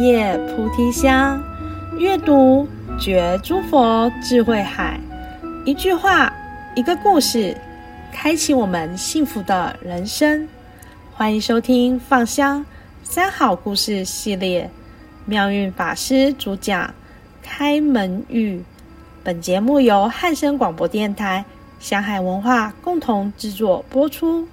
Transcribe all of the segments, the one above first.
夜菩提香，阅读觉诸佛智慧海。一句话，一个故事，开启我们幸福的人生。欢迎收听《放香三好故事》系列，妙运法师主讲《开门语》。本节目由汉声广播电台、香海文化共同制作播出。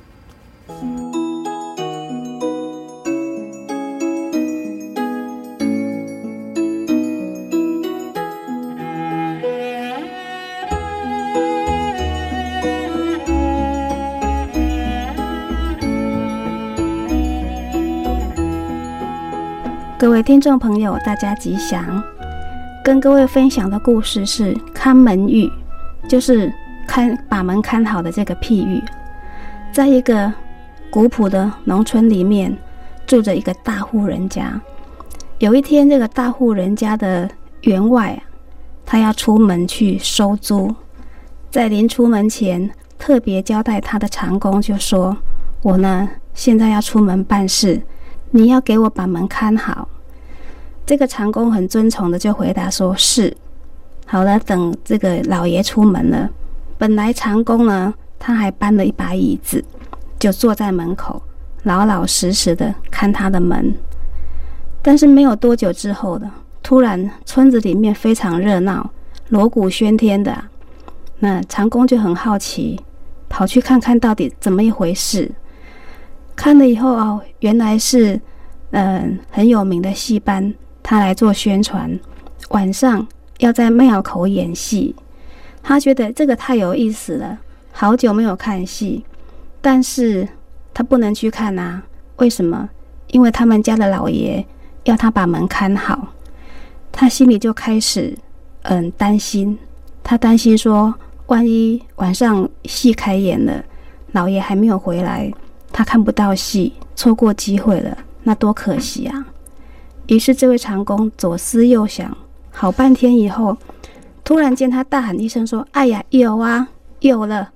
各位听众朋友，大家吉祥。跟各位分享的故事是“看门语”，就是看把门看好的这个譬喻。在一个古朴的农村里面，住着一个大户人家。有一天，这个大户人家的员外，他要出门去收租，在临出门前，特别交代他的长工，就说：“我呢，现在要出门办事。”你要给我把门看好。这个长工很遵从的就回答说：“是。”好了，等这个老爷出门了，本来长工呢，他还搬了一把椅子，就坐在门口，老老实实的看他的门。但是没有多久之后的，突然村子里面非常热闹，锣鼓喧天的，那长工就很好奇，跑去看看到底怎么一回事。看了以后哦，原来是，嗯、很有名的戏班，他来做宣传，晚上要在庙口演戏。他觉得这个太有意思了，好久没有看戏，但是他不能去看啊。为什么？因为他们家的老爷要他把门看好，他心里就开始，嗯，担心。他担心说，万一晚上戏开演了，老爷还没有回来。他看不到戏，错过机会了，那多可惜啊！于是这位长工左思右想，好半天以后，突然间他大喊一声说：“哎呀，有啊，有了！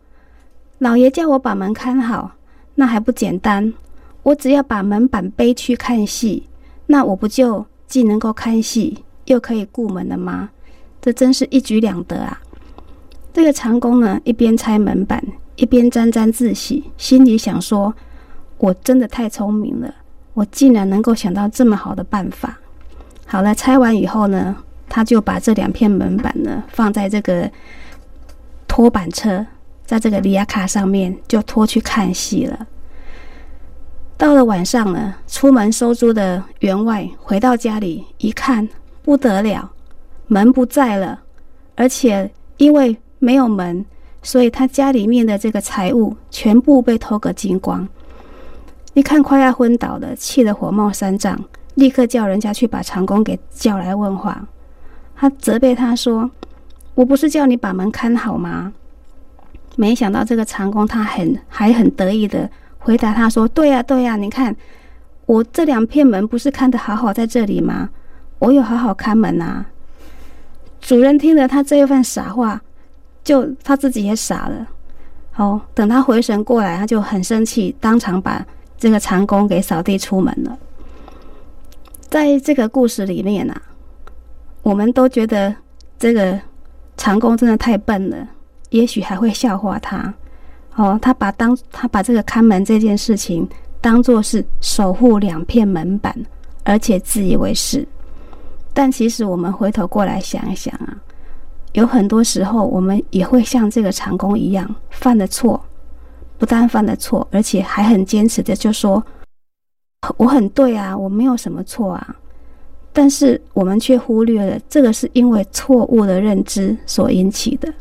老爷叫我把门看好，那还不简单？我只要把门板背去看戏，那我不就既能够看戏，又可以顾门了吗？这真是一举两得啊！”这个长工呢，一边拆门板，一边沾沾自喜，心里想说。我真的太聪明了，我竟然能够想到这么好的办法。好了，拆完以后呢，他就把这两片门板呢放在这个拖板车，在这个里亚卡上面就拖去看戏了。到了晚上呢，出门收租的员外回到家里一看，不得了，门不在了，而且因为没有门，所以他家里面的这个财物全部被偷个精光。一看快要昏倒了，气得火冒三丈，立刻叫人家去把长工给叫来问话。他责备他说：“我不是叫你把门看好吗？”没想到这个长工他很还很得意的回答他说：“对呀对呀，你看我这两片门不是看得好好在这里吗？我有好好看门呐。”主人听了他这一番傻话，就他自己也傻了。好，等他回神过来，他就很生气，当场把。这个长工给扫地出门了。在这个故事里面啊，我们都觉得这个长工真的太笨了，也许还会笑话他。哦，他把当他把这个看门这件事情当做是守护两片门板，而且自以为是。但其实我们回头过来想一想啊，有很多时候我们也会像这个长工一样犯了错。不但犯了错，而且还很坚持的就说：“我很对啊，我没有什么错啊。”但是我们却忽略了，这个是因为错误的认知所引起的。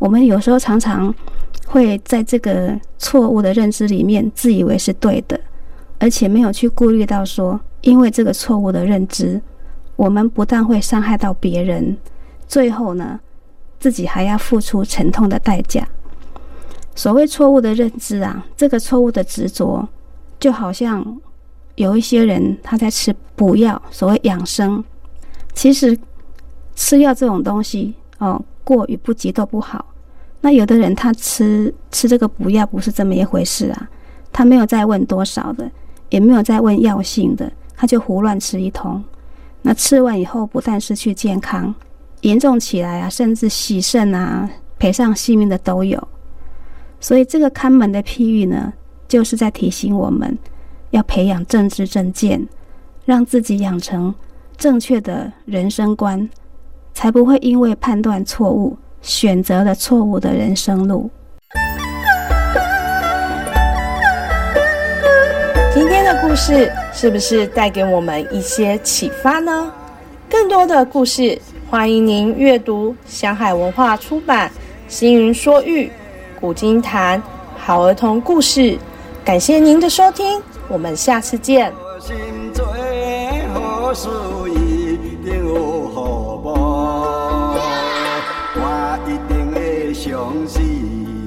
我们有时候常常会在这个错误的认知里面自以为是对的，而且没有去顾虑到说，因为这个错误的认知，我们不但会伤害到别人，最后呢，自己还要付出沉痛的代价。所谓错误的认知啊，这个错误的执着，就好像有一些人他在吃补药，所谓养生，其实吃药这种东西哦，过与不及都不好。那有的人他吃吃这个补药不是这么一回事啊，他没有再问多少的，也没有再问药性的，他就胡乱吃一通。那吃完以后，不但失去健康，严重起来啊，甚至洗肾啊，赔上性命的都有。所以这个看门的譬喻呢，就是在提醒我们要培养正知正见，让自己养成正确的人生观，才不会因为判断错误，选择了错误的人生路。今天的故事是不是带给我们一些启发呢？更多的故事，欢迎您阅读香海文化出版《星云说喻古今谭好儿童故事》。感谢您的收听，我们下次见。相信。